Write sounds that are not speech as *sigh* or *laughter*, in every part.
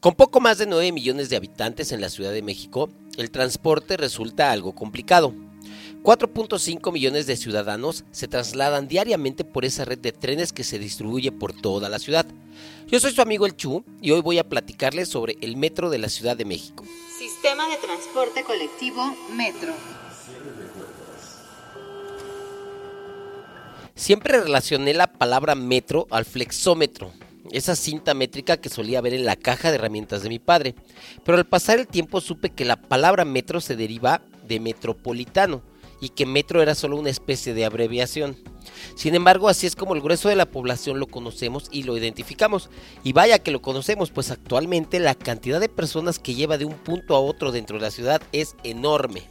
Con poco más de 9 millones de habitantes en la Ciudad de México, el transporte resulta algo complicado. 4.5 millones de ciudadanos se trasladan diariamente por esa red de trenes que se distribuye por toda la ciudad. Yo soy su amigo El Chu y hoy voy a platicarles sobre el metro de la Ciudad de México. Sistema de transporte colectivo Metro. Siempre relacioné la palabra metro al flexómetro, esa cinta métrica que solía ver en la caja de herramientas de mi padre. Pero al pasar el tiempo supe que la palabra metro se deriva de metropolitano y que metro era solo una especie de abreviación. Sin embargo, así es como el grueso de la población lo conocemos y lo identificamos. Y vaya que lo conocemos, pues actualmente la cantidad de personas que lleva de un punto a otro dentro de la ciudad es enorme.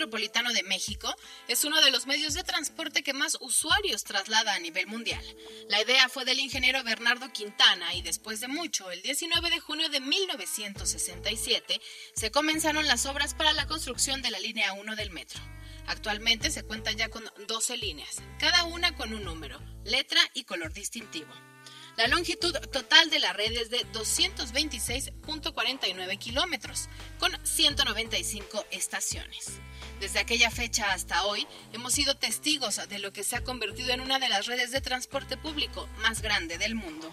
Metropolitano de México es uno de los medios de transporte que más usuarios traslada a nivel mundial. La idea fue del ingeniero Bernardo Quintana y después de mucho, el 19 de junio de 1967, se comenzaron las obras para la construcción de la línea 1 del metro. Actualmente se cuentan ya con 12 líneas, cada una con un número, letra y color distintivo. La longitud total de la red es de 226.49 kilómetros, con 195 estaciones. Desde aquella fecha hasta hoy, hemos sido testigos de lo que se ha convertido en una de las redes de transporte público más grande del mundo.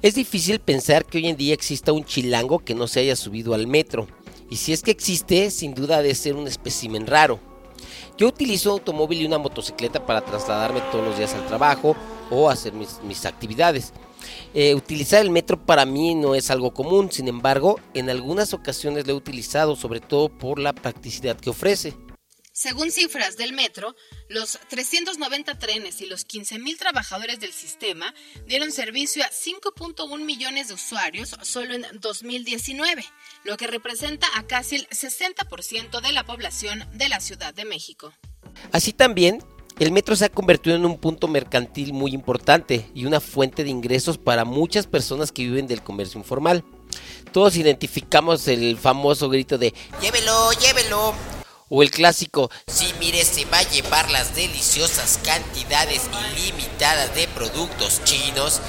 Es difícil pensar que hoy en día exista un chilango que no se haya subido al metro, y si es que existe, sin duda debe ser un espécimen raro. Yo utilizo un automóvil y una motocicleta para trasladarme todos los días al trabajo o hacer mis, mis actividades. Eh, utilizar el metro para mí no es algo común, sin embargo, en algunas ocasiones lo he utilizado, sobre todo por la practicidad que ofrece. Según cifras del metro, los 390 trenes y los 15.000 trabajadores del sistema dieron servicio a 5.1 millones de usuarios solo en 2019, lo que representa a casi el 60% de la población de la Ciudad de México. Así también, el metro se ha convertido en un punto mercantil muy importante y una fuente de ingresos para muchas personas que viven del comercio informal. Todos identificamos el famoso grito de llévelo, llévelo. O el clásico, sí, mire, se va a llevar las deliciosas cantidades ilimitadas de productos chinos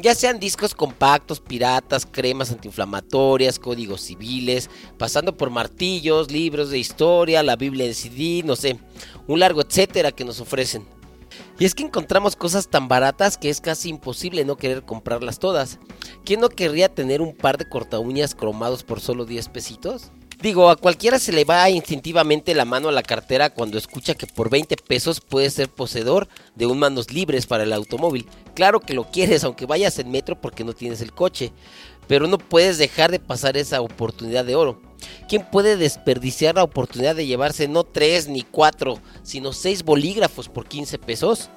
ya sean discos compactos, piratas, cremas antiinflamatorias, códigos civiles, pasando por martillos, libros de historia, la Biblia en CD, no sé, un largo etcétera que nos ofrecen. Y es que encontramos cosas tan baratas que es casi imposible no querer comprarlas todas. ¿Quién no querría tener un par de corta uñas cromados por solo 10 pesitos? Digo, a cualquiera se le va instintivamente la mano a la cartera cuando escucha que por 20 pesos puedes ser poseedor de un manos libres para el automóvil. Claro que lo quieres, aunque vayas en metro porque no tienes el coche, pero no puedes dejar de pasar esa oportunidad de oro. ¿Quién puede desperdiciar la oportunidad de llevarse no 3 ni 4, sino 6 bolígrafos por 15 pesos?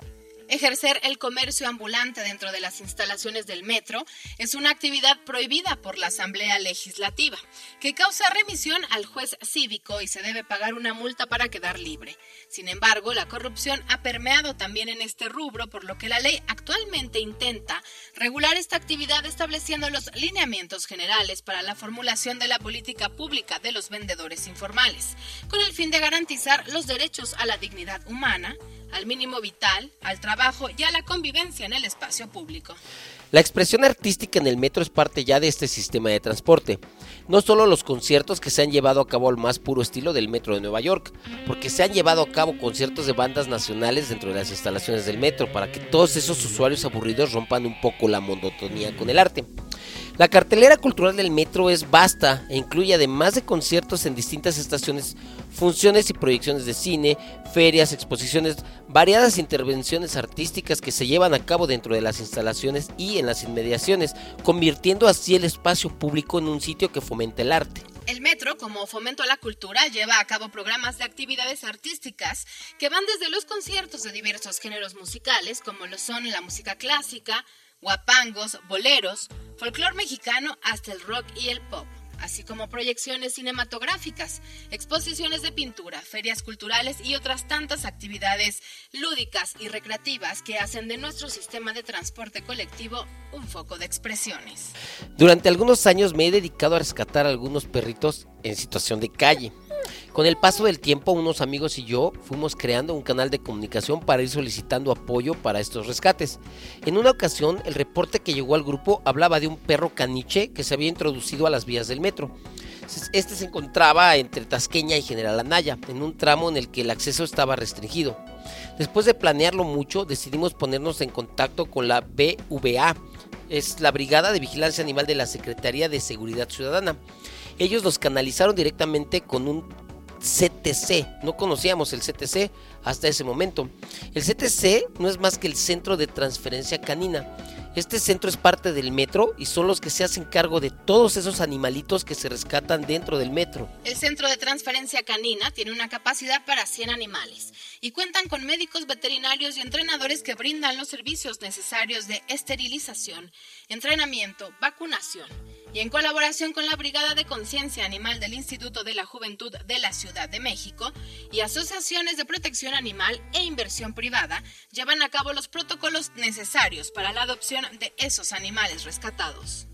Ejercer el comercio ambulante dentro de las instalaciones del metro es una actividad prohibida por la Asamblea Legislativa, que causa remisión al juez cívico y se debe pagar una multa para quedar libre. Sin embargo, la corrupción ha permeado también en este rubro, por lo que la ley actualmente intenta regular esta actividad estableciendo los lineamientos generales para la formulación de la política pública de los vendedores informales, con el fin de garantizar los derechos a la dignidad humana, al mínimo vital, al trabajo y a la convivencia en el espacio público. La expresión artística en el metro es parte ya de este sistema de transporte. No solo los conciertos que se han llevado a cabo al más puro estilo del metro de Nueva York, porque se han llevado a cabo conciertos de bandas nacionales dentro de las instalaciones del metro para que todos esos usuarios aburridos rompan un poco la monotonía con el arte. La cartelera cultural del metro es vasta e incluye además de conciertos en distintas estaciones, funciones y proyecciones de cine, ferias, exposiciones, variadas intervenciones artísticas que se llevan a cabo dentro de las instalaciones y en las inmediaciones, convirtiendo así el espacio público en un sitio que fomenta el arte. El metro, como fomento a la cultura, lleva a cabo programas de actividades artísticas que van desde los conciertos de diversos géneros musicales, como lo son la música clásica, guapangos, boleros, folclor mexicano hasta el rock y el pop, así como proyecciones cinematográficas, exposiciones de pintura, ferias culturales y otras tantas actividades lúdicas y recreativas que hacen de nuestro sistema de transporte colectivo un foco de expresiones. Durante algunos años me he dedicado a rescatar a algunos perritos en situación de calle Con el paso del tiempo, unos amigos y yo fuimos creando un canal de comunicación para ir solicitando apoyo para estos rescates. En una ocasión, el reporte que llegó al grupo hablaba de un perro caniche que se había introducido a las vías del metro. Este se encontraba entre Tasqueña y General Anaya, en un tramo en el que el acceso estaba restringido. Después de planearlo mucho, decidimos ponernos en contacto con la BVA, es la Brigada de Vigilancia Animal de la Secretaría de Seguridad Ciudadana. Ellos nos canalizaron directamente con un CTC. No conocíamos el CTC hasta ese momento. El CTC no es más que el Centro de Transferencia Canina. Este centro es parte del metro y son los que se hacen cargo de todos esos animalitos que se rescatan dentro del metro. El Centro de Transferencia Canina tiene una capacidad para 100 animales y cuentan con médicos veterinarios y entrenadores que brindan los servicios necesarios de esterilización, entrenamiento, vacunación y en colaboración con la Brigada de Conciencia Animal del Instituto de la Juventud de la Ciudad de México y asociaciones de protección animal e inversión privada, llevan a cabo los protocolos necesarios para la adopción de esos animales rescatados.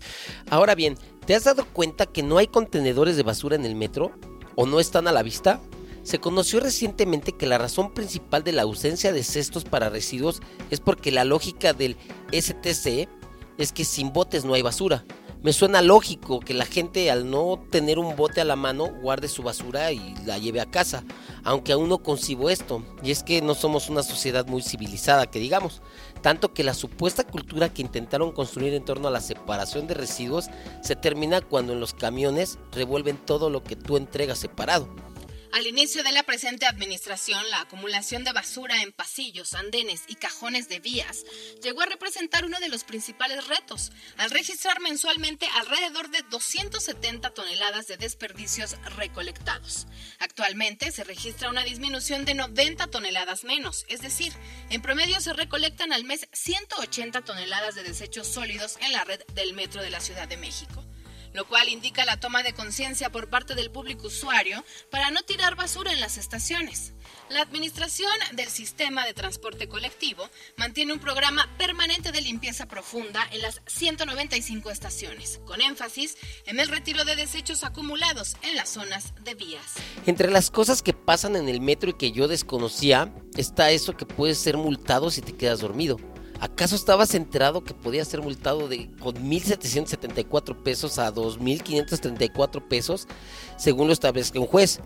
Ahora bien, ¿te has dado cuenta que no hay contenedores de basura en el metro? ¿O no están a la vista? Se conoció recientemente que la razón principal de la ausencia de cestos para residuos es porque la lógica del STC es que sin botes no hay basura me suena lógico que la gente al no tener un bote a la mano guarde su basura y la lleve a casa, aunque aún no concibo esto, y es que no somos una sociedad muy civilizada, que digamos, tanto que la supuesta cultura que intentaron construir en torno a la separación de residuos se termina cuando en los camiones revuelven todo lo que tú entregas separado. Al inicio de la presente administración, la acumulación de basura en pasillos, andenes y cajones de vías llegó a representar uno de los principales retos, al registrar mensualmente alrededor de 270 toneladas de desperdicios recolectados. Actualmente se registra una disminución de 90 toneladas menos, es decir, en promedio se recolectan al mes 180 toneladas de desechos sólidos en la red del metro de la Ciudad de México lo cual indica la toma de conciencia por parte del público usuario para no tirar basura en las estaciones. La Administración del Sistema de Transporte Colectivo mantiene un programa permanente de limpieza profunda en las 195 estaciones, con énfasis en el retiro de desechos acumulados en las zonas de vías. Entre las cosas que pasan en el metro y que yo desconocía, está eso que puedes ser multado si te quedas dormido. ¿Acaso estabas enterado que podía ser multado de con 1.774 pesos a 2.534 pesos, según lo establezca un juez?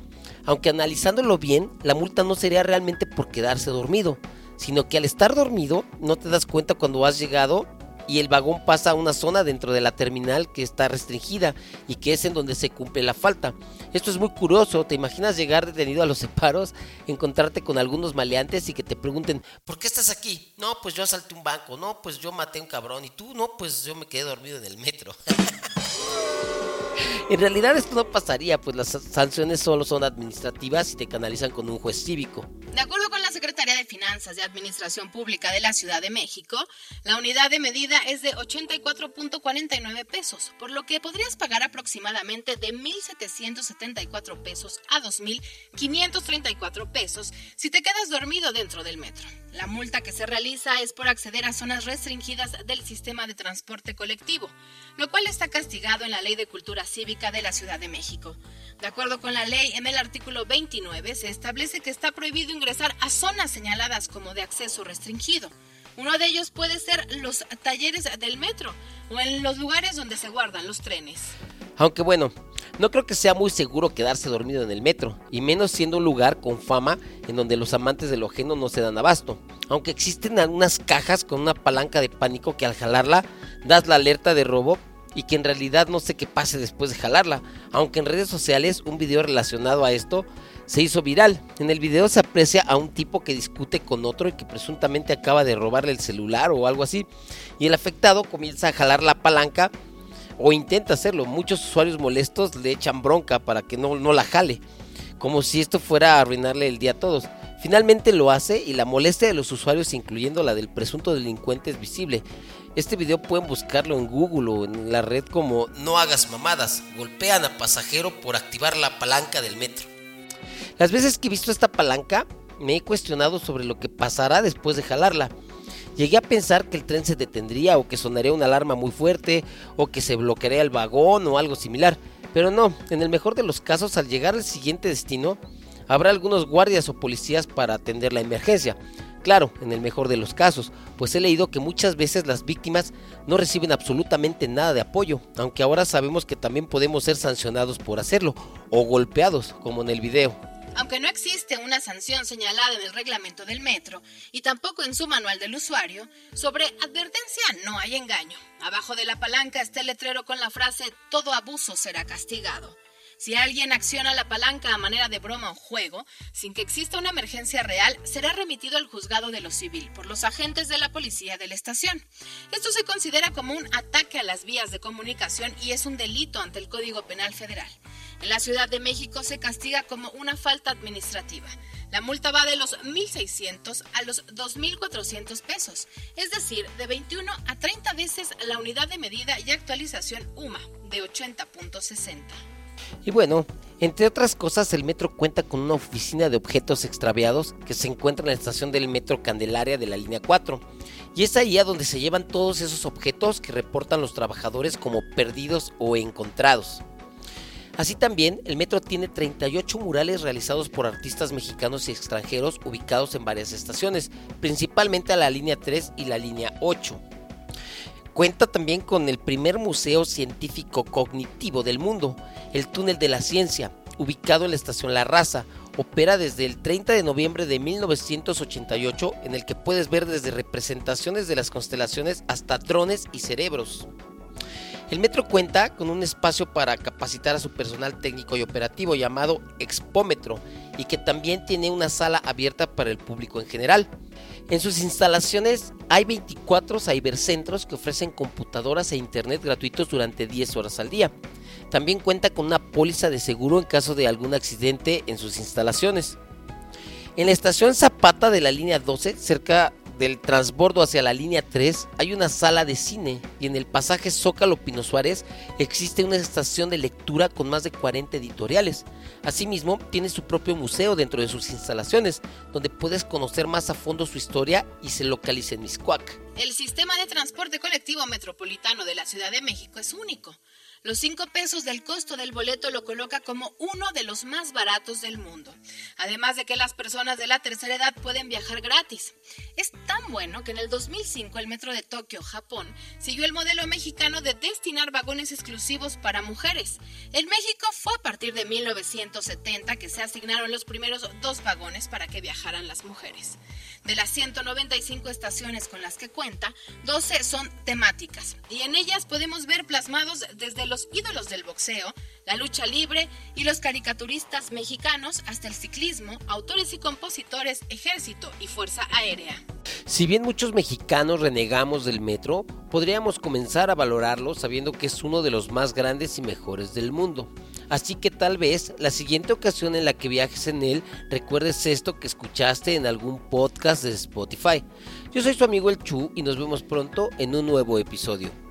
Aunque analizándolo bien, la multa no sería realmente por quedarse dormido, sino que al estar dormido no te das cuenta cuando has llegado y el vagón pasa a una zona dentro de la terminal que está restringida y que es en donde se cumple la falta. Esto es muy curioso, te imaginas llegar detenido a los separos, encontrarte con algunos maleantes y que te pregunten, ¿por qué estás aquí? No, pues yo asalté un banco, no, pues yo maté un cabrón y tú, no, pues yo me quedé dormido en el metro. *laughs* En realidad esto no pasaría, pues las sanciones solo son administrativas y te canalizan con un juez cívico. De acuerdo Secretaría de Finanzas y Administración Pública de la Ciudad de México, la unidad de medida es de 84.49 pesos, por lo que podrías pagar aproximadamente de 1.774 pesos a 2.534 pesos si te quedas dormido dentro del metro. La multa que se realiza es por acceder a zonas restringidas del sistema de transporte colectivo, lo cual está castigado en la Ley de Cultura Cívica de la Ciudad de México. De acuerdo con la ley, en el artículo 29 se establece que está prohibido ingresar a zonas señaladas como de acceso restringido. Uno de ellos puede ser los talleres del metro o en los lugares donde se guardan los trenes. Aunque bueno, no creo que sea muy seguro quedarse dormido en el metro, y menos siendo un lugar con fama en donde los amantes de lo ajeno no se dan abasto. Aunque existen algunas cajas con una palanca de pánico que al jalarla das la alerta de robo y que en realidad no sé qué pase después de jalarla. Aunque en redes sociales un video relacionado a esto se hizo viral. En el video se aprecia a un tipo que discute con otro y que presuntamente acaba de robarle el celular o algo así. Y el afectado comienza a jalar la palanca o intenta hacerlo. Muchos usuarios molestos le echan bronca para que no, no la jale, como si esto fuera a arruinarle el día a todos. Finalmente lo hace y la molestia de los usuarios, incluyendo la del presunto delincuente, es visible. Este video pueden buscarlo en Google o en la red como No hagas mamadas, golpean a pasajero por activar la palanca del metro. Las veces que he visto esta palanca, me he cuestionado sobre lo que pasará después de jalarla. Llegué a pensar que el tren se detendría o que sonaría una alarma muy fuerte o que se bloquearía el vagón o algo similar. Pero no, en el mejor de los casos, al llegar al siguiente destino, habrá algunos guardias o policías para atender la emergencia. Claro, en el mejor de los casos, pues he leído que muchas veces las víctimas no reciben absolutamente nada de apoyo, aunque ahora sabemos que también podemos ser sancionados por hacerlo o golpeados, como en el video. Aunque no existe una sanción señalada en el reglamento del metro y tampoco en su manual del usuario, sobre advertencia no hay engaño. Abajo de la palanca está el letrero con la frase todo abuso será castigado. Si alguien acciona la palanca a manera de broma o juego, sin que exista una emergencia real, será remitido al juzgado de lo civil por los agentes de la policía de la estación. Esto se considera como un ataque a las vías de comunicación y es un delito ante el Código Penal Federal. En la Ciudad de México se castiga como una falta administrativa. La multa va de los 1.600 a los 2.400 pesos, es decir, de 21 a 30 veces la unidad de medida y actualización UMA de 80.60. Y bueno, entre otras cosas, el metro cuenta con una oficina de objetos extraviados que se encuentra en la estación del metro Candelaria de la línea 4. Y es ahí a donde se llevan todos esos objetos que reportan los trabajadores como perdidos o encontrados. Así también, el metro tiene 38 murales realizados por artistas mexicanos y extranjeros ubicados en varias estaciones, principalmente a la línea 3 y la línea 8. Cuenta también con el primer museo científico cognitivo del mundo, el Túnel de la Ciencia, ubicado en la estación La Raza. Opera desde el 30 de noviembre de 1988, en el que puedes ver desde representaciones de las constelaciones hasta drones y cerebros. El metro cuenta con un espacio para capacitar a su personal técnico y operativo llamado Expómetro y que también tiene una sala abierta para el público en general. En sus instalaciones hay 24 cybercentros que ofrecen computadoras e internet gratuitos durante 10 horas al día. También cuenta con una póliza de seguro en caso de algún accidente en sus instalaciones. En la estación Zapata de la línea 12, cerca del transbordo hacia la línea 3 hay una sala de cine y en el pasaje Zócalo Pino Suárez existe una estación de lectura con más de 40 editoriales. Asimismo, tiene su propio museo dentro de sus instalaciones, donde puedes conocer más a fondo su historia y se localiza en Miscuac. El sistema de transporte colectivo metropolitano de la Ciudad de México es único. Los 5 pesos del costo del boleto lo coloca como uno de los más baratos del mundo. Además de que las personas de la tercera edad pueden viajar gratis. Es tan bueno que en el 2005 el metro de Tokio, Japón, siguió el modelo mexicano de destinar vagones exclusivos para mujeres. En México fue a partir de 1970 que se asignaron los primeros dos vagones para que viajaran las mujeres. De las 195 estaciones con las que cuenta, 12 son temáticas y en ellas podemos ver plasmados desde los ídolos del boxeo, la lucha libre y los caricaturistas mexicanos hasta el ciclismo, autores y compositores, ejército y fuerza aérea. Si bien muchos mexicanos renegamos del metro, podríamos comenzar a valorarlo sabiendo que es uno de los más grandes y mejores del mundo. Así que tal vez la siguiente ocasión en la que viajes en él recuerdes esto que escuchaste en algún podcast de Spotify. Yo soy su amigo el Chu y nos vemos pronto en un nuevo episodio.